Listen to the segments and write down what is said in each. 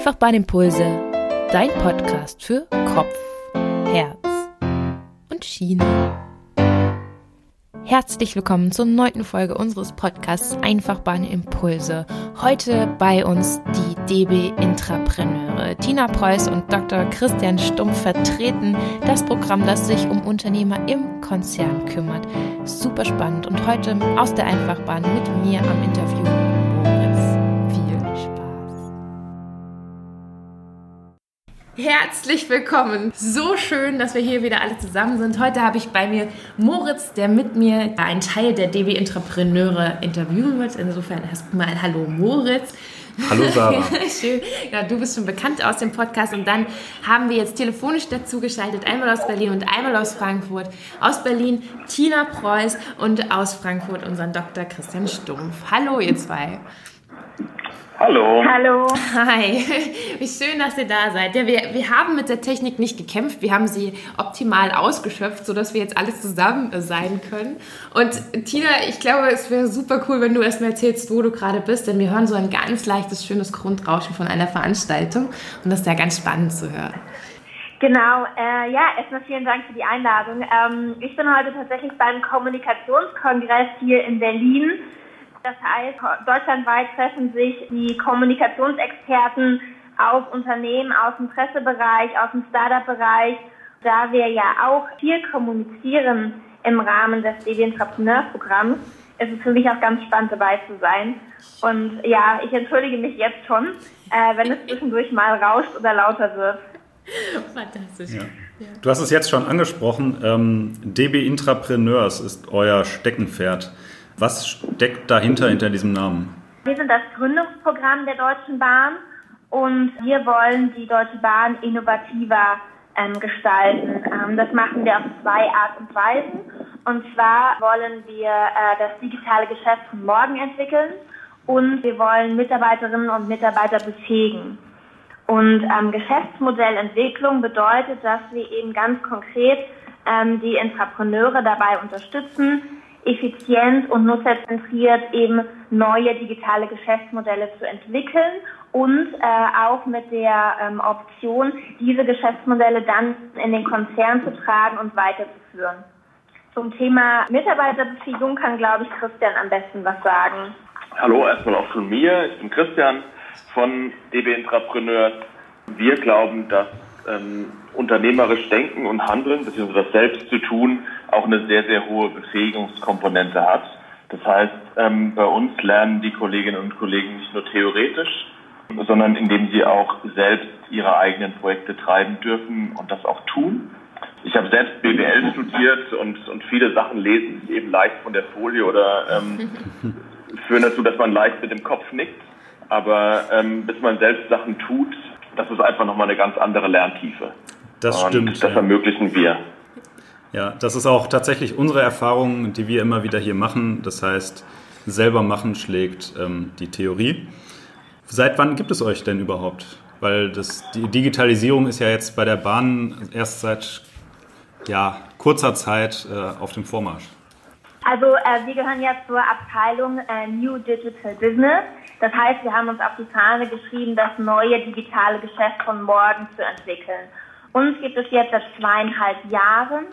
Einfach Bahnimpulse, dein Podcast für Kopf, Herz und Schiene. Herzlich willkommen zur neunten Folge unseres Podcasts Einfachbahnimpulse. Heute bei uns die DB Intrapreneure. Tina Preuß und Dr. Christian Stumpf vertreten das Programm, das sich um Unternehmer im Konzern kümmert. Super spannend und heute aus der Einfachbahn mit mir am Interview Herzlich willkommen. So schön, dass wir hier wieder alle zusammen sind. Heute habe ich bei mir Moritz, der mit mir einen Teil der DB Entrepreneure interviewen wird. Insofern erstmal Hallo Moritz. Hallo Sarah. Schön. Ja, du bist schon bekannt aus dem Podcast und dann haben wir jetzt telefonisch dazu geschaltet, einmal aus Berlin und einmal aus Frankfurt. Aus Berlin Tina Preuß und aus Frankfurt unseren Dr. Christian Stumpf. Hallo ihr zwei. Hallo. Hallo. Hi. Wie schön, dass ihr da seid. Ja, wir, wir haben mit der Technik nicht gekämpft. Wir haben sie optimal ausgeschöpft, sodass wir jetzt alle zusammen sein können. Und Tina, ich glaube, es wäre super cool, wenn du erstmal erzählst, wo du gerade bist, denn wir hören so ein ganz leichtes, schönes Grundrauschen von einer Veranstaltung. Und das ist ja ganz spannend zu hören. Genau, äh, ja, erstmal vielen Dank für die Einladung. Ähm, ich bin heute tatsächlich beim Kommunikationskongress hier in Berlin das heißt, deutschlandweit treffen sich die Kommunikationsexperten aus Unternehmen, aus dem Pressebereich, aus dem Startup-Bereich. Da wir ja auch viel kommunizieren im Rahmen des DW Entrepreneur-Programms, ist es für mich auch ganz spannend dabei zu sein. Und ja, ich entschuldige mich jetzt schon, äh, wenn es zwischendurch mal rauscht oder lauter wird. Fantastisch. Ja. Du hast es jetzt schon angesprochen. Ähm, DB Intrapreneurs ist euer Steckenpferd. Was steckt dahinter, hinter diesem Namen? Wir sind das Gründungsprogramm der Deutschen Bahn und wir wollen die Deutsche Bahn innovativer ähm, gestalten. Ähm, das machen wir auf zwei Art und Weisen. Und zwar wollen wir äh, das digitale Geschäft von morgen entwickeln und wir wollen Mitarbeiterinnen und Mitarbeiter befähigen. Und ähm, Geschäftsmodellentwicklung bedeutet, dass wir eben ganz konkret ähm, die Entrepreneure dabei unterstützen, effizient und nutzerzentriert eben neue digitale Geschäftsmodelle zu entwickeln und äh, auch mit der ähm, Option, diese Geschäftsmodelle dann in den Konzern zu tragen und weiterzuführen. Zum Thema Mitarbeiterbefähigung kann, glaube ich, Christian am besten was sagen. Hallo, erstmal auch von mir. Ich bin Christian von DB Intrapreneurs. Wir glauben, dass ähm, unternehmerisch denken und handeln, beziehungsweise das selbst zu tun, auch eine sehr, sehr hohe Befähigungskomponente hat. Das heißt, ähm, bei uns lernen die Kolleginnen und Kollegen nicht nur theoretisch, sondern indem sie auch selbst ihre eigenen Projekte treiben dürfen und das auch tun. Ich habe selbst BWL studiert und, und viele Sachen lesen sich eben leicht von der Folie oder ähm, führen dazu, dass man leicht mit dem Kopf nickt. Aber ähm, bis man selbst Sachen tut, das ist einfach nochmal eine ganz andere Lerntiefe. Das und stimmt. Das ermöglichen wir. Ja, das ist auch tatsächlich unsere Erfahrung, die wir immer wieder hier machen. Das heißt, selber machen schlägt ähm, die Theorie. Seit wann gibt es euch denn überhaupt? Weil das, die Digitalisierung ist ja jetzt bei der Bahn erst seit ja, kurzer Zeit äh, auf dem Vormarsch. Also äh, wir gehören ja zur Abteilung äh, New Digital Business. Das heißt, wir haben uns auf die Fahne geschrieben, das neue digitale Geschäft von morgen zu entwickeln. Uns gibt es jetzt seit zweieinhalb Jahren.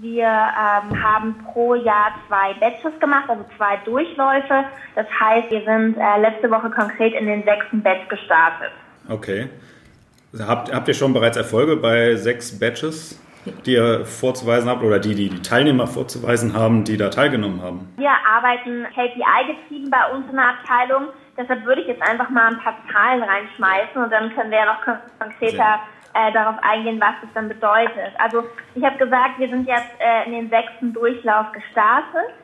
Wir ähm, haben pro Jahr zwei Batches gemacht, also zwei Durchläufe. Das heißt, wir sind äh, letzte Woche konkret in den sechsten Batch gestartet. Okay. Habt, habt ihr schon bereits Erfolge bei sechs Batches, die ihr vorzuweisen habt oder die, die die Teilnehmer vorzuweisen haben, die da teilgenommen haben? Wir arbeiten KPI-getrieben bei uns in der Abteilung. Deshalb würde ich jetzt einfach mal ein paar Zahlen reinschmeißen und dann können wir ja noch konkreter äh, darauf eingehen, was das dann bedeutet. Also ich habe gesagt, wir sind jetzt äh, in den sechsten Durchlauf gestartet.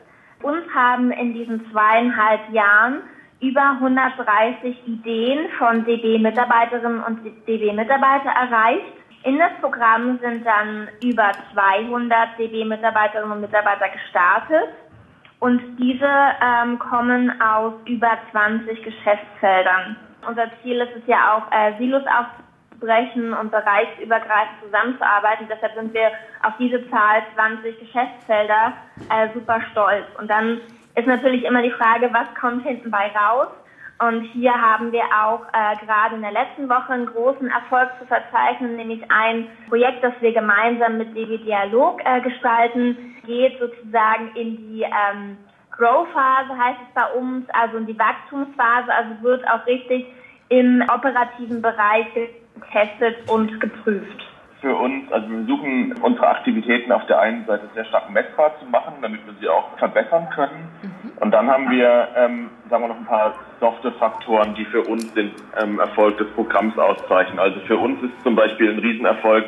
Uns haben in diesen zweieinhalb Jahren über 130 Ideen von DB-Mitarbeiterinnen und DB-Mitarbeiter erreicht. In das Programm sind dann über 200 DB-Mitarbeiterinnen und Mitarbeiter gestartet. Und diese ähm, kommen aus über 20 Geschäftsfeldern. Unser Ziel ist es ja auch, äh, Silos aufzubauen brechen und bereichsübergreifend zusammenzuarbeiten. Deshalb sind wir auf diese Zahl 20 Geschäftsfelder äh, super stolz. Und dann ist natürlich immer die Frage, was kommt hinten bei raus? Und hier haben wir auch äh, gerade in der letzten Woche einen großen Erfolg zu verzeichnen, nämlich ein Projekt, das wir gemeinsam mit DB Dialog äh, gestalten, geht sozusagen in die ähm, Grow-Phase, heißt es bei uns, also in die Wachstumsphase, also wird auch richtig im operativen Bereich getestet und geprüft für uns, also wir versuchen unsere Aktivitäten auf der einen Seite sehr stark messbar zu machen, damit wir sie auch verbessern können. Mhm. Und dann haben wir, ähm, sagen wir noch ein paar softe Faktoren, die für uns den ähm, Erfolg des Programms auszeichnen. Also für uns ist zum Beispiel ein Riesenerfolg,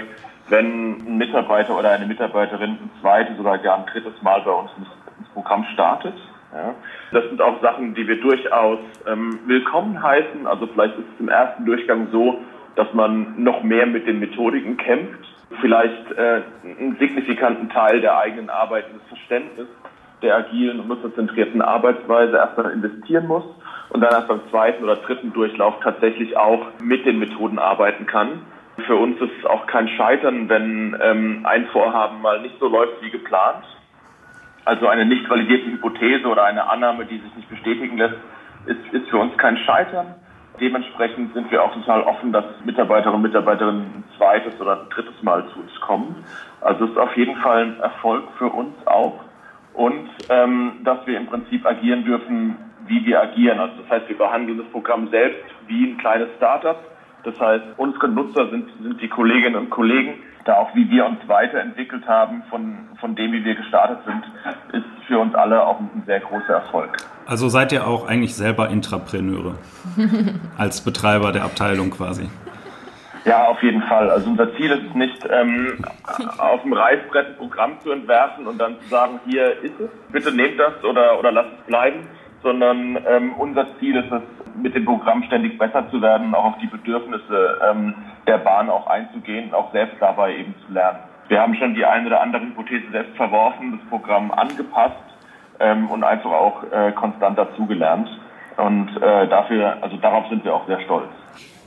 wenn ein Mitarbeiter oder eine Mitarbeiterin ein zweites oder gar ein drittes Mal bei uns ins Programm startet. Ja. Das sind auch Sachen, die wir durchaus ähm, willkommen heißen. Also vielleicht ist es im ersten Durchgang so, dass man noch mehr mit den Methodiken kämpft, vielleicht äh, einen signifikanten Teil der eigenen Arbeit in das Verständnis der agilen und nutzerzentrierten Arbeitsweise erstmal investieren muss und dann erst beim zweiten oder dritten Durchlauf tatsächlich auch mit den Methoden arbeiten kann. Für uns ist es auch kein Scheitern, wenn ähm, ein Vorhaben mal nicht so läuft wie geplant. Also eine nicht validierte Hypothese oder eine Annahme, die sich nicht bestätigen lässt, ist, ist für uns kein Scheitern. Dementsprechend sind wir auch total offen, dass Mitarbeiterinnen und Mitarbeiter ein zweites oder ein drittes Mal zu uns kommen. Also es ist auf jeden Fall ein Erfolg für uns auch. Und ähm, dass wir im Prinzip agieren dürfen, wie wir agieren. Also das heißt, wir behandeln das Programm selbst wie ein kleines Startup. Das heißt, unsere Nutzer sind, sind die Kolleginnen und Kollegen. Da auch wie wir uns weiterentwickelt haben von, von dem, wie wir gestartet sind, ist für uns alle auch ein sehr großer Erfolg. Also seid ihr auch eigentlich selber Intrapreneure als Betreiber der Abteilung quasi? Ja, auf jeden Fall. Also unser Ziel ist nicht, ähm, auf dem Reißbrett ein Programm zu entwerfen und dann zu sagen, hier ist es, bitte nehmt das oder, oder lasst es bleiben, sondern ähm, unser Ziel ist es, mit dem Programm ständig besser zu werden, auch auf die Bedürfnisse ähm, der Bahn auch einzugehen und auch selbst dabei eben zu lernen. Wir haben schon die eine oder andere Hypothese selbst verworfen, das Programm angepasst ähm, und einfach auch äh, konstant dazugelernt. Und äh, dafür, also darauf sind wir auch sehr stolz.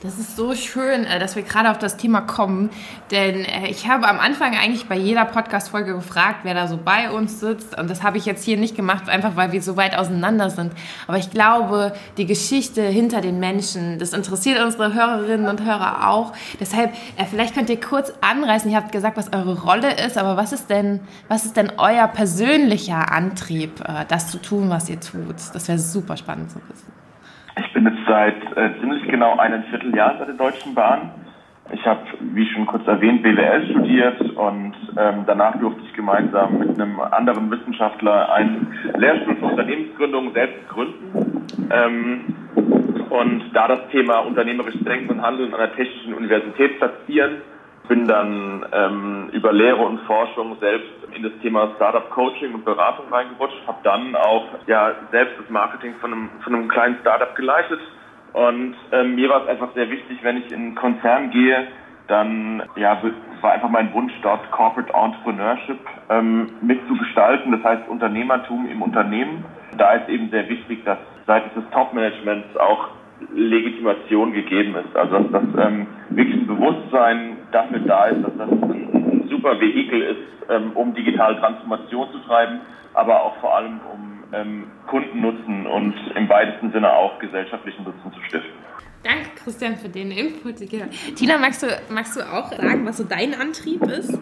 Das ist so schön, äh, dass wir gerade auf das Thema kommen, denn äh, ich habe am Anfang eigentlich bei jeder Podcast-Folge gefragt, wer da so bei uns sitzt und das habe ich jetzt hier nicht gemacht, einfach weil wir so weit auseinander sind. Aber ich glaube, die Geschichte hinter den Menschen, das interessiert unsere Hörerinnen und Hörer auch. Deshalb, äh, vielleicht könnt ihr kurz anreißen, ihr habt gesagt, was eure Rolle ist, aber was ist denn, was ist denn euer persönlicher Antrieb, das zu tun, was ihr tut? Das wäre super spannend zu wissen. Seit äh, ziemlich genau einem Vierteljahr bei der Deutschen Bahn. Ich habe, wie schon kurz erwähnt, BWL studiert und ähm, danach durfte ich gemeinsam mit einem anderen Wissenschaftler einen Lehrstuhl für Unternehmensgründung selbst gründen. Ähm, und da das Thema unternehmerisches Denken und Handeln an der Technischen Universität platzieren, bin dann ähm, über Lehre und Forschung selbst in das Thema Startup Coaching und Beratung reingerutscht, habe dann auch ja selbst das Marketing von einem, von einem kleinen Startup geleitet und ähm, mir war es einfach sehr wichtig, wenn ich in einen Konzern gehe, dann ja, war einfach mein Wunsch, dort Corporate Entrepreneurship ähm, mitzugestalten, das heißt Unternehmertum im Unternehmen. Da ist eben sehr wichtig, dass seitens des Top-Managements auch Legitimation gegeben ist. Also dass das ähm, wirklich ein Bewusstsein dafür da ist, dass das ein, ein super Vehikel ist, ähm, um digitale Transformation zu treiben, aber auch vor allem um ähm, Kundennutzen und im weitesten Sinne auch gesellschaftlichen Nutzen zu stiften. Danke, Christian, für den Input. Tina, magst du, magst du auch sagen, was so dein Antrieb ist?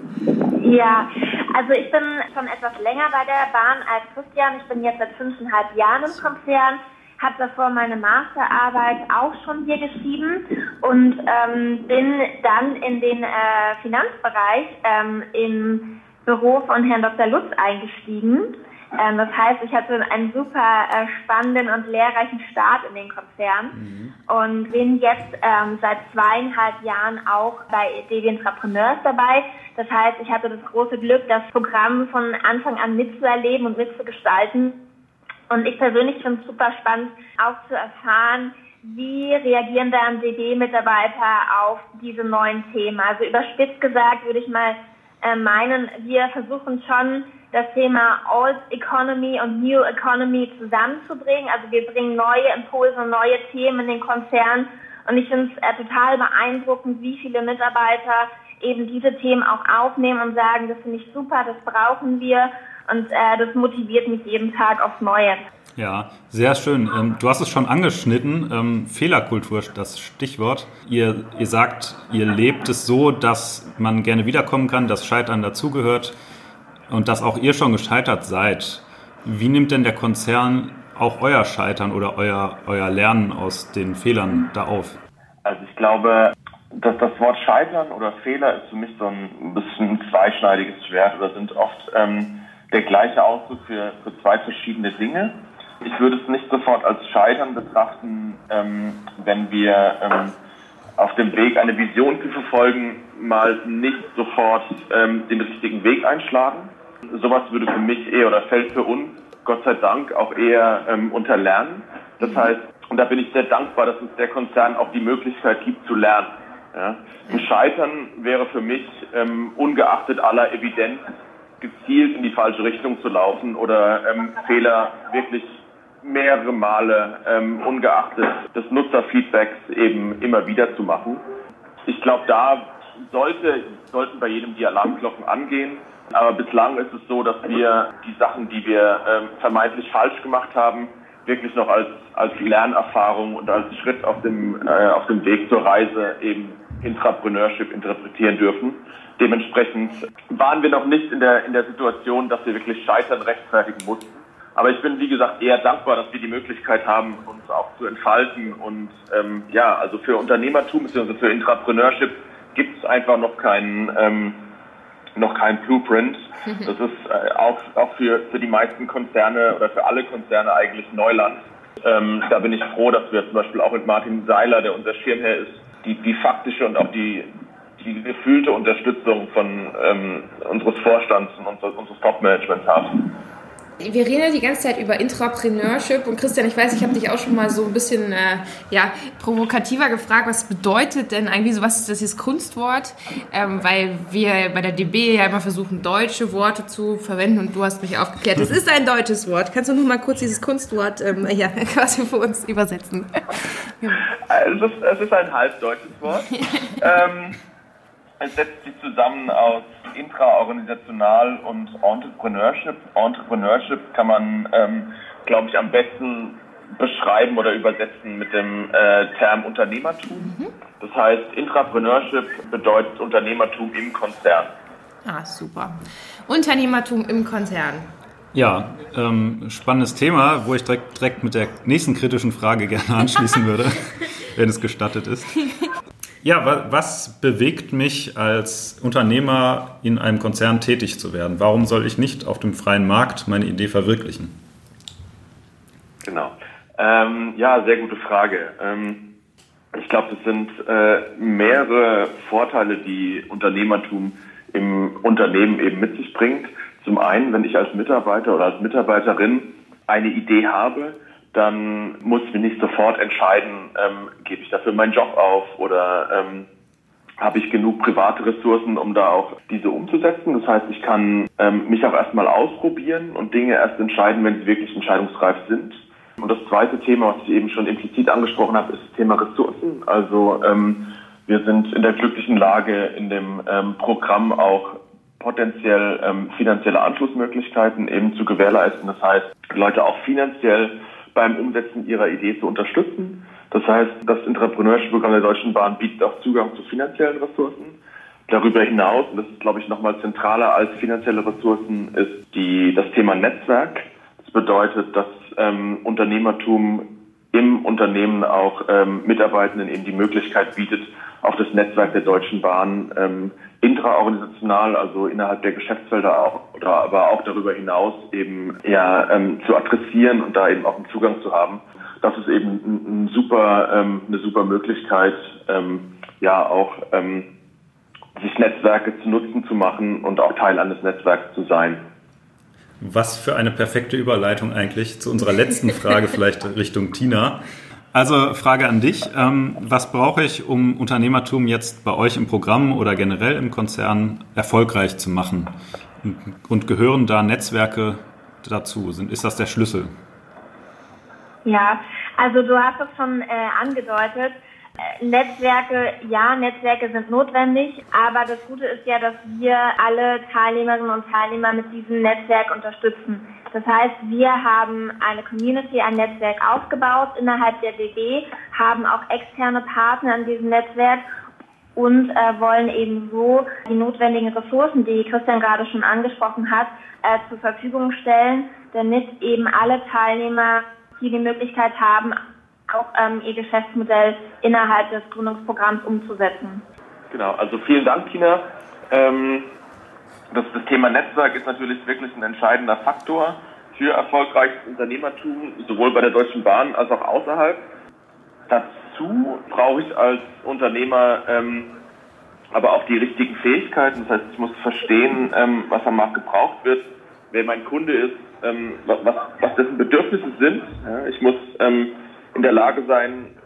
Ja, also ich bin schon etwas länger bei der Bahn als Christian. Ich bin jetzt seit fünfeinhalb Jahren im Konzern habe davor meine Masterarbeit auch schon hier geschrieben und ähm, bin dann in den äh, Finanzbereich ähm, im Büro von Herrn Dr. Lutz eingestiegen. Ähm, das heißt, ich hatte einen super äh, spannenden und lehrreichen Start in den Konzern mhm. und bin jetzt ähm, seit zweieinhalb Jahren auch bei DW Entrepreneurs dabei. Das heißt, ich hatte das große Glück, das Programm von Anfang an mitzuerleben und mitzugestalten und ich persönlich finde es super spannend, auch zu erfahren, wie reagieren dann DB-Mitarbeiter auf diese neuen Themen? Also überspitzt gesagt würde ich mal äh, meinen, wir versuchen schon das Thema Old Economy und New Economy zusammenzubringen. Also wir bringen neue Impulse, neue Themen in den Konzern. Und ich finde es äh, total beeindruckend, wie viele Mitarbeiter eben diese Themen auch aufnehmen und sagen, das finde ich super, das brauchen wir. Und äh, das motiviert mich jeden Tag aufs Neue. Ja, sehr schön. Ähm, du hast es schon angeschnitten, ähm, Fehlerkultur, das Stichwort. Ihr, ihr sagt, ihr lebt es so, dass man gerne wiederkommen kann, dass Scheitern dazugehört und dass auch ihr schon gescheitert seid. Wie nimmt denn der Konzern auch euer Scheitern oder euer, euer Lernen aus den Fehlern da auf? Also ich glaube, dass das Wort Scheitern oder Fehler ist für mich so ein bisschen ein zweischneidiges Schwert oder sind oft ähm, der gleiche Ausdruck für, für zwei verschiedene Dinge. Ich würde es nicht sofort als Scheitern betrachten, ähm, wenn wir ähm, auf dem Weg eine Vision zu verfolgen, mal nicht sofort ähm, den richtigen Weg einschlagen. Sowas würde für mich eher oder fällt für uns, Gott sei Dank, auch eher ähm, unter Lernen. Das heißt, und da bin ich sehr dankbar, dass uns der Konzern auch die Möglichkeit gibt zu lernen. Ja. Ein Scheitern wäre für mich ähm, ungeachtet aller Evidenz gezielt in die falsche Richtung zu laufen oder ähm, Fehler wirklich mehrere Male ähm, ungeachtet des Nutzerfeedbacks eben immer wieder zu machen. Ich glaube, da sollte, sollten bei jedem die Alarmglocken angehen. Aber bislang ist es so, dass wir die Sachen, die wir ähm, vermeintlich falsch gemacht haben, wirklich noch als, als Lernerfahrung und als Schritt auf dem, äh, auf dem Weg zur Reise eben Intrapreneurship interpretieren dürfen. Dementsprechend waren wir noch nicht in der, in der Situation, dass wir wirklich Scheitern rechtfertigen mussten. Aber ich bin, wie gesagt, eher dankbar, dass wir die Möglichkeit haben, uns auch zu entfalten. Und ähm, ja, also für Unternehmertum bzw. für Intrapreneurship gibt es einfach noch keinen ähm, noch kein Blueprint. Das ist äh, auch, auch für, für die meisten Konzerne oder für alle Konzerne eigentlich Neuland. Ähm, da bin ich froh, dass wir zum Beispiel auch mit Martin Seiler, der unser Schirmherr ist, die, die faktische und auch die, die gefühlte Unterstützung von ähm, unseres Vorstands und unseres, unseres Top-Managements haben. Wir reden ja die ganze Zeit über Intrapreneurship und Christian, ich weiß, ich habe dich auch schon mal so ein bisschen äh, ja, provokativer gefragt, was bedeutet denn eigentlich so, was ist das jetzt Kunstwort? Ähm, weil wir bei der DB ja immer versuchen, deutsche Worte zu verwenden und du hast mich aufgeklärt, es ist ein deutsches Wort. Kannst du nur mal kurz dieses Kunstwort ähm, ja, quasi für uns übersetzen? ja. es, ist, es ist ein halbdeutsches Wort. ähm, es setzt sich zusammen aus intraorganisational und Entrepreneurship. Entrepreneurship kann man, ähm, glaube ich, am besten beschreiben oder übersetzen mit dem äh, Term Unternehmertum. Mhm. Das heißt, Intrapreneurship bedeutet Unternehmertum im Konzern. Ah, super. Unternehmertum im Konzern. Ja, ähm, spannendes Thema, wo ich direkt, direkt mit der nächsten kritischen Frage gerne anschließen würde, wenn es gestattet ist. Ja, was bewegt mich als Unternehmer in einem Konzern tätig zu werden? Warum soll ich nicht auf dem freien Markt meine Idee verwirklichen? Genau. Ähm, ja, sehr gute Frage. Ähm, ich glaube, das sind äh, mehrere Vorteile, die Unternehmertum im Unternehmen eben mit sich bringt. Zum einen, wenn ich als Mitarbeiter oder als Mitarbeiterin eine Idee habe, dann muss ich nicht sofort entscheiden, ähm, gebe ich dafür meinen Job auf oder ähm, habe ich genug private Ressourcen, um da auch diese umzusetzen. Das heißt, ich kann ähm, mich auch erstmal ausprobieren und Dinge erst entscheiden, wenn sie wirklich entscheidungsreif sind. Und das zweite Thema, was ich eben schon implizit angesprochen habe, ist das Thema Ressourcen. Also ähm, wir sind in der glücklichen Lage, in dem ähm, Programm auch potenziell ähm, finanzielle Anschlussmöglichkeiten eben zu gewährleisten. Das heißt, Leute auch finanziell beim Umsetzen ihrer Idee zu unterstützen. Das heißt, das Entrepreneurship-Programm der Deutschen Bahn bietet auch Zugang zu finanziellen Ressourcen. Darüber hinaus, und das ist, glaube ich, nochmal zentraler als finanzielle Ressourcen, ist die, das Thema Netzwerk. Das bedeutet, dass ähm, Unternehmertum im Unternehmen auch ähm, Mitarbeitenden eben die Möglichkeit bietet, auch das Netzwerk der Deutschen Bahn ähm, intraorganisational, also innerhalb der Geschäftsfelder auch, oder aber auch darüber hinaus eben ja ähm, zu adressieren und da eben auch einen Zugang zu haben. Das ist eben ein, ein super, ähm, eine super Möglichkeit, ähm, ja auch ähm, sich Netzwerke zu nutzen zu machen und auch Teil eines Netzwerks zu sein. Was für eine perfekte Überleitung eigentlich zu unserer letzten Frage, vielleicht Richtung Tina. Also Frage an dich. Ähm, was brauche ich, um Unternehmertum jetzt bei euch im Programm oder generell im Konzern erfolgreich zu machen? Und gehören da Netzwerke dazu? Ist das der Schlüssel? Ja, also du hast es schon äh, angedeutet. Netzwerke, ja, Netzwerke sind notwendig, aber das Gute ist ja, dass wir alle Teilnehmerinnen und Teilnehmer mit diesem Netzwerk unterstützen. Das heißt, wir haben eine Community, ein Netzwerk aufgebaut innerhalb der DB, haben auch externe Partner in diesem Netzwerk und äh, wollen eben so die notwendigen Ressourcen, die Christian gerade schon angesprochen hat, äh, zur Verfügung stellen, damit eben alle Teilnehmer hier die Möglichkeit haben, auch ähm, ihr Geschäftsmodell innerhalb des Gründungsprogramms umzusetzen. Genau, also vielen Dank, Tina. Ähm, das, das Thema Netzwerk ist natürlich wirklich ein entscheidender Faktor für erfolgreiches Unternehmertum, sowohl bei der Deutschen Bahn als auch außerhalb. Dazu brauche ich als Unternehmer ähm, aber auch die richtigen Fähigkeiten. Das heißt, ich muss verstehen, ähm, was am Markt gebraucht wird, wer mein Kunde ist, ähm, was, was dessen Bedürfnisse sind. Ja, ich muss ähm, in der Lage sein,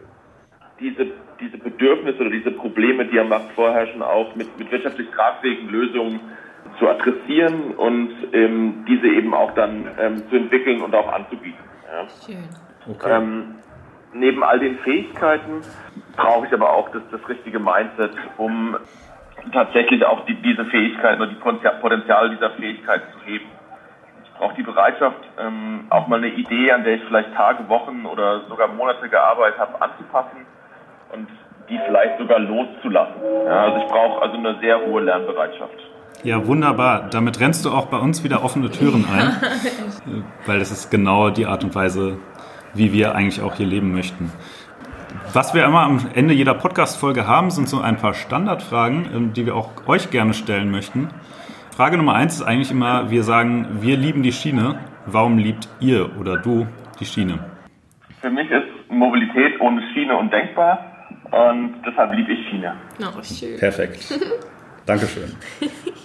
diese, diese Bedürfnisse oder diese Probleme, die am Markt vorherrschen, auch mit, mit wirtschaftlich tragfähigen Lösungen zu adressieren und ähm, diese eben auch dann ähm, zu entwickeln und auch anzubieten. Ja. Schön. Okay. Ähm, neben all den Fähigkeiten brauche ich aber auch das, das richtige Mindset, um tatsächlich auch die, diese Fähigkeiten oder die Potenzial dieser Fähigkeiten zu heben brauche die Bereitschaft, ähm, auch mal eine Idee, an der ich vielleicht Tage, Wochen oder sogar Monate gearbeitet habe, anzupassen und die vielleicht sogar loszulassen. Ja, also ich brauche also eine sehr hohe Lernbereitschaft. Ja, wunderbar. Damit rennst du auch bei uns wieder offene Türen ein, weil das ist genau die Art und Weise, wie wir eigentlich auch hier leben möchten. Was wir immer am Ende jeder Podcast-Folge haben, sind so ein paar Standardfragen, ähm, die wir auch euch gerne stellen möchten. Frage Nummer eins ist eigentlich immer, wir sagen, wir lieben die Schiene. Warum liebt ihr oder du die Schiene? Für mich ist Mobilität ohne Schiene undenkbar und deshalb liebe ich Schiene. Oh, schön. Perfekt. Dankeschön.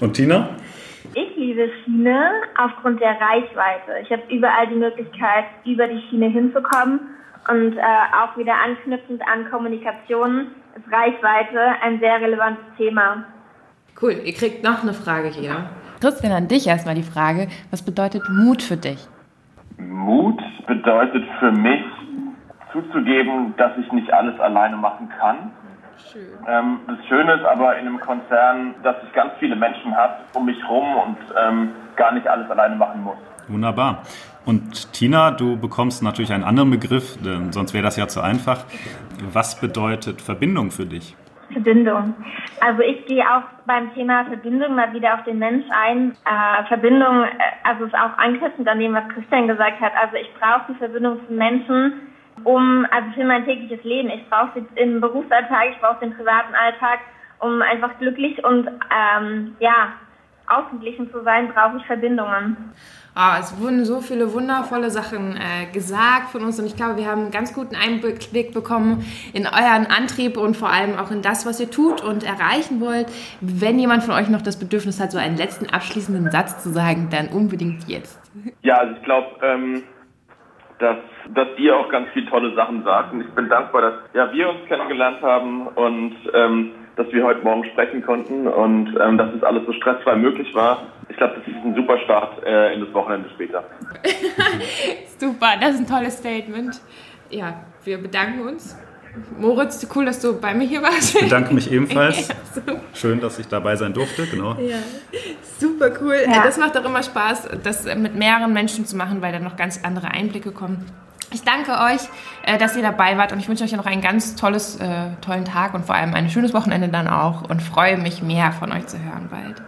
Und Tina? Ich liebe Schiene aufgrund der Reichweite. Ich habe überall die Möglichkeit, über die Schiene hinzukommen und äh, auch wieder anknüpfend an Kommunikation ist Reichweite ein sehr relevantes Thema. Cool, ihr kriegt noch eine Frage hier. Christian, an dich erstmal die Frage, was bedeutet Mut für dich? Mut bedeutet für mich zuzugeben, dass ich nicht alles alleine machen kann. Schön. Ähm, das Schöne ist aber in einem Konzern, dass ich ganz viele Menschen habe um mich herum und ähm, gar nicht alles alleine machen muss. Wunderbar. Und Tina, du bekommst natürlich einen anderen Begriff, denn sonst wäre das ja zu einfach. Was bedeutet Verbindung für dich? Verbindung. Also ich gehe auch beim Thema Verbindung mal wieder auf den Mensch ein. Äh, Verbindung, äh, also ist auch anknüpfend an dem, was Christian gesagt hat. Also ich brauche die Verbindung zu Menschen, um, also für mein tägliches Leben. Ich brauche sie im Berufsalltag, ich brauche den privaten Alltag, um einfach glücklich und ähm, ja, ausgeglichen zu sein, brauche ich Verbindungen. Oh, es wurden so viele wundervolle Sachen äh, gesagt von uns und ich glaube, wir haben einen ganz guten Einblick bekommen in euren Antrieb und vor allem auch in das, was ihr tut und erreichen wollt. Wenn jemand von euch noch das Bedürfnis hat, so einen letzten abschließenden Satz zu sagen, dann unbedingt jetzt. Ja, also ich glaube, ähm, dass, dass ihr auch ganz viele tolle Sachen sagt und ich bin dankbar, dass ja, wir uns kennengelernt haben und ähm, dass wir heute Morgen sprechen konnten und ähm, dass es alles so stressfrei möglich war. Ich glaube, das ist ein super Start äh, in das Wochenende später. super, das ist ein tolles Statement. Ja, wir bedanken uns. Moritz, cool, dass du bei mir hier warst. Ich bedanke mich ebenfalls. Ja, Schön, dass ich dabei sein durfte, genau. Ja, super cool. Ja. Das macht auch immer Spaß, das mit mehreren Menschen zu machen, weil da noch ganz andere Einblicke kommen. Ich danke euch, äh, dass ihr dabei wart und ich wünsche euch noch einen ganz tolles, äh, tollen Tag und vor allem ein schönes Wochenende dann auch und freue mich mehr von euch zu hören bald.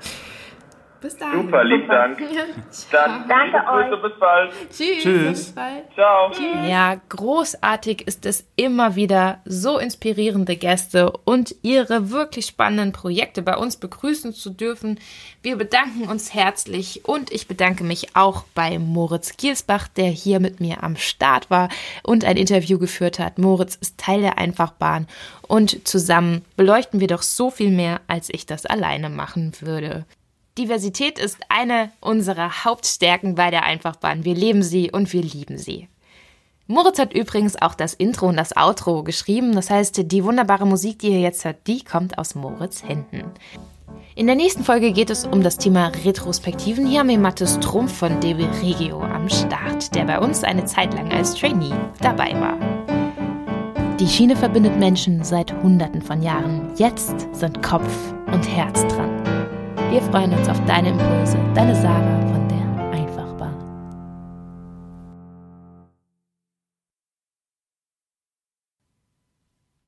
Bis dann. Super, lieben Dank. Dann danke euch. Bis bald. Tschüss. Tschüss. Bis bald. Ciao. Tschüss. Ja, großartig ist es immer wieder, so inspirierende Gäste und ihre wirklich spannenden Projekte bei uns begrüßen zu dürfen. Wir bedanken uns herzlich und ich bedanke mich auch bei Moritz Giersbach, der hier mit mir am Start war und ein Interview geführt hat. Moritz ist Teil der Einfachbahn und zusammen beleuchten wir doch so viel mehr, als ich das alleine machen würde. Diversität ist eine unserer Hauptstärken bei der Einfachbahn. Wir leben sie und wir lieben sie. Moritz hat übrigens auch das Intro und das Outro geschrieben. Das heißt, die wunderbare Musik, die ihr jetzt hört, die kommt aus Moritz Händen. In der nächsten Folge geht es um das Thema Retrospektiven. Hier haben wir Mathis Trumpf von DB Regio am Start, der bei uns eine Zeit lang als Trainee dabei war. Die Schiene verbindet Menschen seit Hunderten von Jahren. Jetzt sind Kopf und Herz dran. Wir freuen uns auf deine Impulse. Deine Sarah